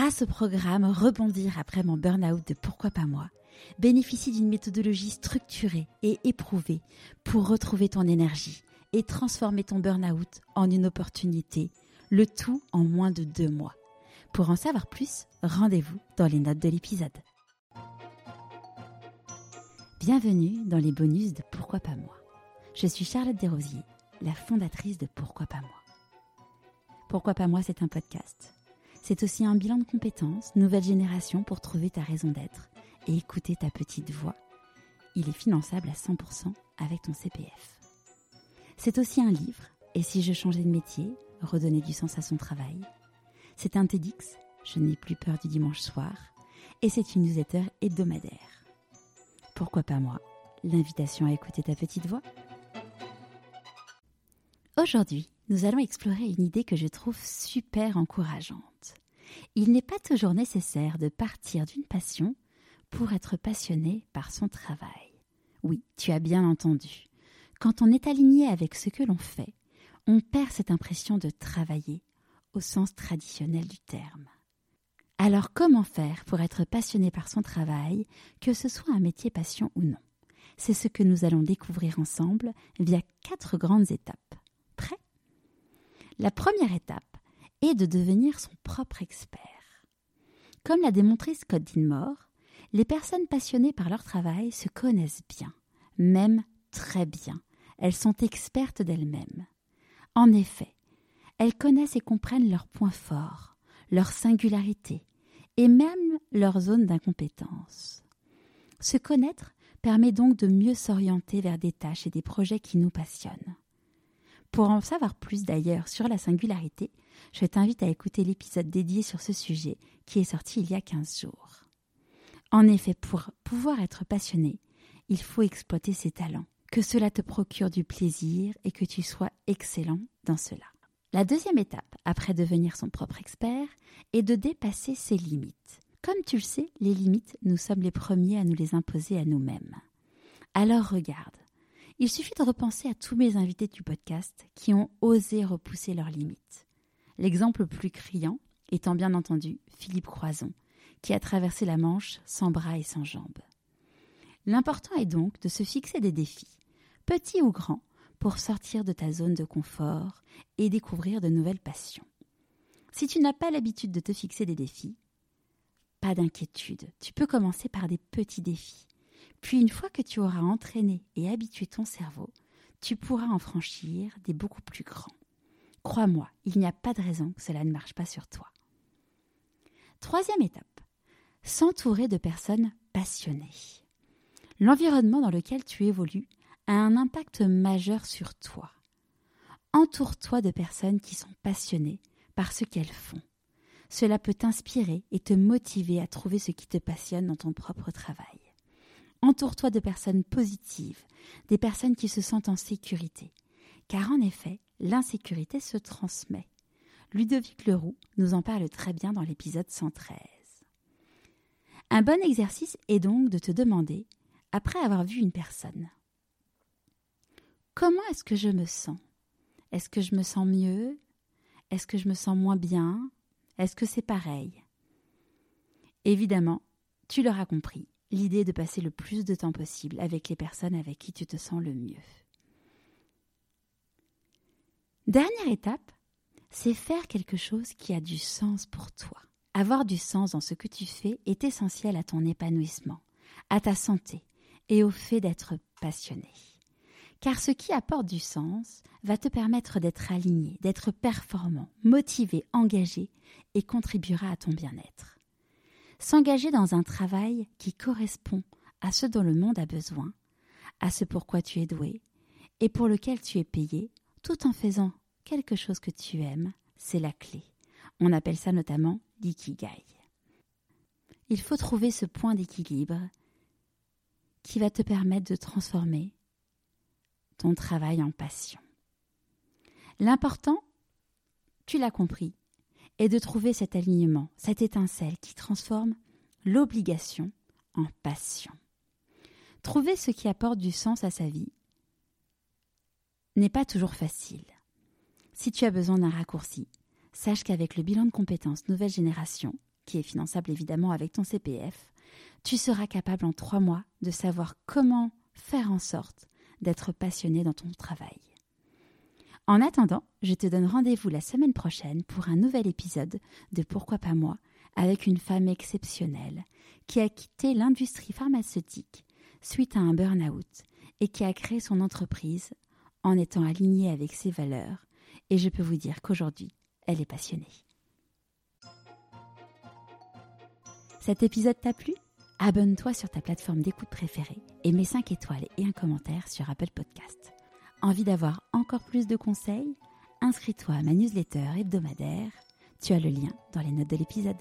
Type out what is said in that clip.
grâce au programme Rebondir après mon burn-out de Pourquoi pas moi, bénéficie d'une méthodologie structurée et éprouvée pour retrouver ton énergie et transformer ton burn-out en une opportunité, le tout en moins de deux mois. Pour en savoir plus, rendez-vous dans les notes de l'épisode. Bienvenue dans les bonus de Pourquoi pas moi. Je suis Charlotte Desrosiers, la fondatrice de Pourquoi pas moi. Pourquoi pas moi, c'est un podcast. C'est aussi un bilan de compétences, nouvelle génération pour trouver ta raison d'être et écouter ta petite voix. Il est finançable à 100% avec ton CPF. C'est aussi un livre, et si je changeais de métier, redonner du sens à son travail. C'est un TEDx, je n'ai plus peur du dimanche soir, et c'est une newsletter hebdomadaire. Pourquoi pas moi? L'invitation à écouter ta petite voix? Aujourd'hui, nous allons explorer une idée que je trouve super encourageante. Il n'est pas toujours nécessaire de partir d'une passion pour être passionné par son travail. Oui, tu as bien entendu. Quand on est aligné avec ce que l'on fait, on perd cette impression de travailler au sens traditionnel du terme. Alors comment faire pour être passionné par son travail, que ce soit un métier passion ou non? C'est ce que nous allons découvrir ensemble via quatre grandes étapes. La première étape est de devenir son propre expert. Comme l'a démontré Scott Dinmore, les personnes passionnées par leur travail se connaissent bien, même très bien. Elles sont expertes d'elles-mêmes. En effet, elles connaissent et comprennent leurs points forts, leurs singularités et même leurs zones d'incompétence. Se connaître permet donc de mieux s'orienter vers des tâches et des projets qui nous passionnent. Pour en savoir plus d'ailleurs sur la singularité, je t'invite à écouter l'épisode dédié sur ce sujet qui est sorti il y a 15 jours. En effet, pour pouvoir être passionné, il faut exploiter ses talents, que cela te procure du plaisir et que tu sois excellent dans cela. La deuxième étape, après devenir son propre expert, est de dépasser ses limites. Comme tu le sais, les limites, nous sommes les premiers à nous les imposer à nous-mêmes. Alors regarde, il suffit de repenser à tous mes invités du podcast qui ont osé repousser leurs limites. L'exemple le plus criant étant bien entendu Philippe Croison, qui a traversé la Manche sans bras et sans jambes. L'important est donc de se fixer des défis, petits ou grands, pour sortir de ta zone de confort et découvrir de nouvelles passions. Si tu n'as pas l'habitude de te fixer des défis, pas d'inquiétude, tu peux commencer par des petits défis. Puis une fois que tu auras entraîné et habitué ton cerveau, tu pourras en franchir des beaucoup plus grands. Crois-moi, il n'y a pas de raison que cela ne marche pas sur toi. Troisième étape, s'entourer de personnes passionnées. L'environnement dans lequel tu évolues a un impact majeur sur toi. Entoure-toi de personnes qui sont passionnées par ce qu'elles font. Cela peut t'inspirer et te motiver à trouver ce qui te passionne dans ton propre travail. Entoure-toi de personnes positives, des personnes qui se sentent en sécurité. Car en effet, l'insécurité se transmet. Ludovic Leroux nous en parle très bien dans l'épisode 113. Un bon exercice est donc de te demander, après avoir vu une personne, comment est-ce que je me sens? Est-ce que je me sens mieux? Est-ce que je me sens moins bien? Est-ce que c'est pareil? Évidemment, tu l'auras compris, l'idée de passer le plus de temps possible avec les personnes avec qui tu te sens le mieux. Dernière étape, c'est faire quelque chose qui a du sens pour toi. Avoir du sens dans ce que tu fais est essentiel à ton épanouissement, à ta santé et au fait d'être passionné. Car ce qui apporte du sens va te permettre d'être aligné, d'être performant, motivé, engagé et contribuera à ton bien-être. S'engager dans un travail qui correspond à ce dont le monde a besoin, à ce pourquoi tu es doué et pour lequel tu es payé, tout en faisant quelque chose que tu aimes, c'est la clé. On appelle ça notamment l'ikigai. Il faut trouver ce point d'équilibre qui va te permettre de transformer ton travail en passion. L'important, tu l'as compris, est de trouver cet alignement, cette étincelle qui transforme l'obligation en passion. Trouver ce qui apporte du sens à sa vie n'est pas toujours facile. Si tu as besoin d'un raccourci, sache qu'avec le bilan de compétences nouvelle génération, qui est finançable évidemment avec ton CPF, tu seras capable en trois mois de savoir comment faire en sorte d'être passionné dans ton travail. En attendant, je te donne rendez-vous la semaine prochaine pour un nouvel épisode de Pourquoi pas moi avec une femme exceptionnelle qui a quitté l'industrie pharmaceutique suite à un burn-out et qui a créé son entreprise en étant alignée avec ses valeurs. Et je peux vous dire qu'aujourd'hui, elle est passionnée. Cet épisode t'a plu? Abonne-toi sur ta plateforme d'écoute préférée et mets 5 étoiles et un commentaire sur Apple Podcast. Envie d'avoir encore plus de conseils? Inscris-toi à ma newsletter hebdomadaire. Tu as le lien dans les notes de l'épisode.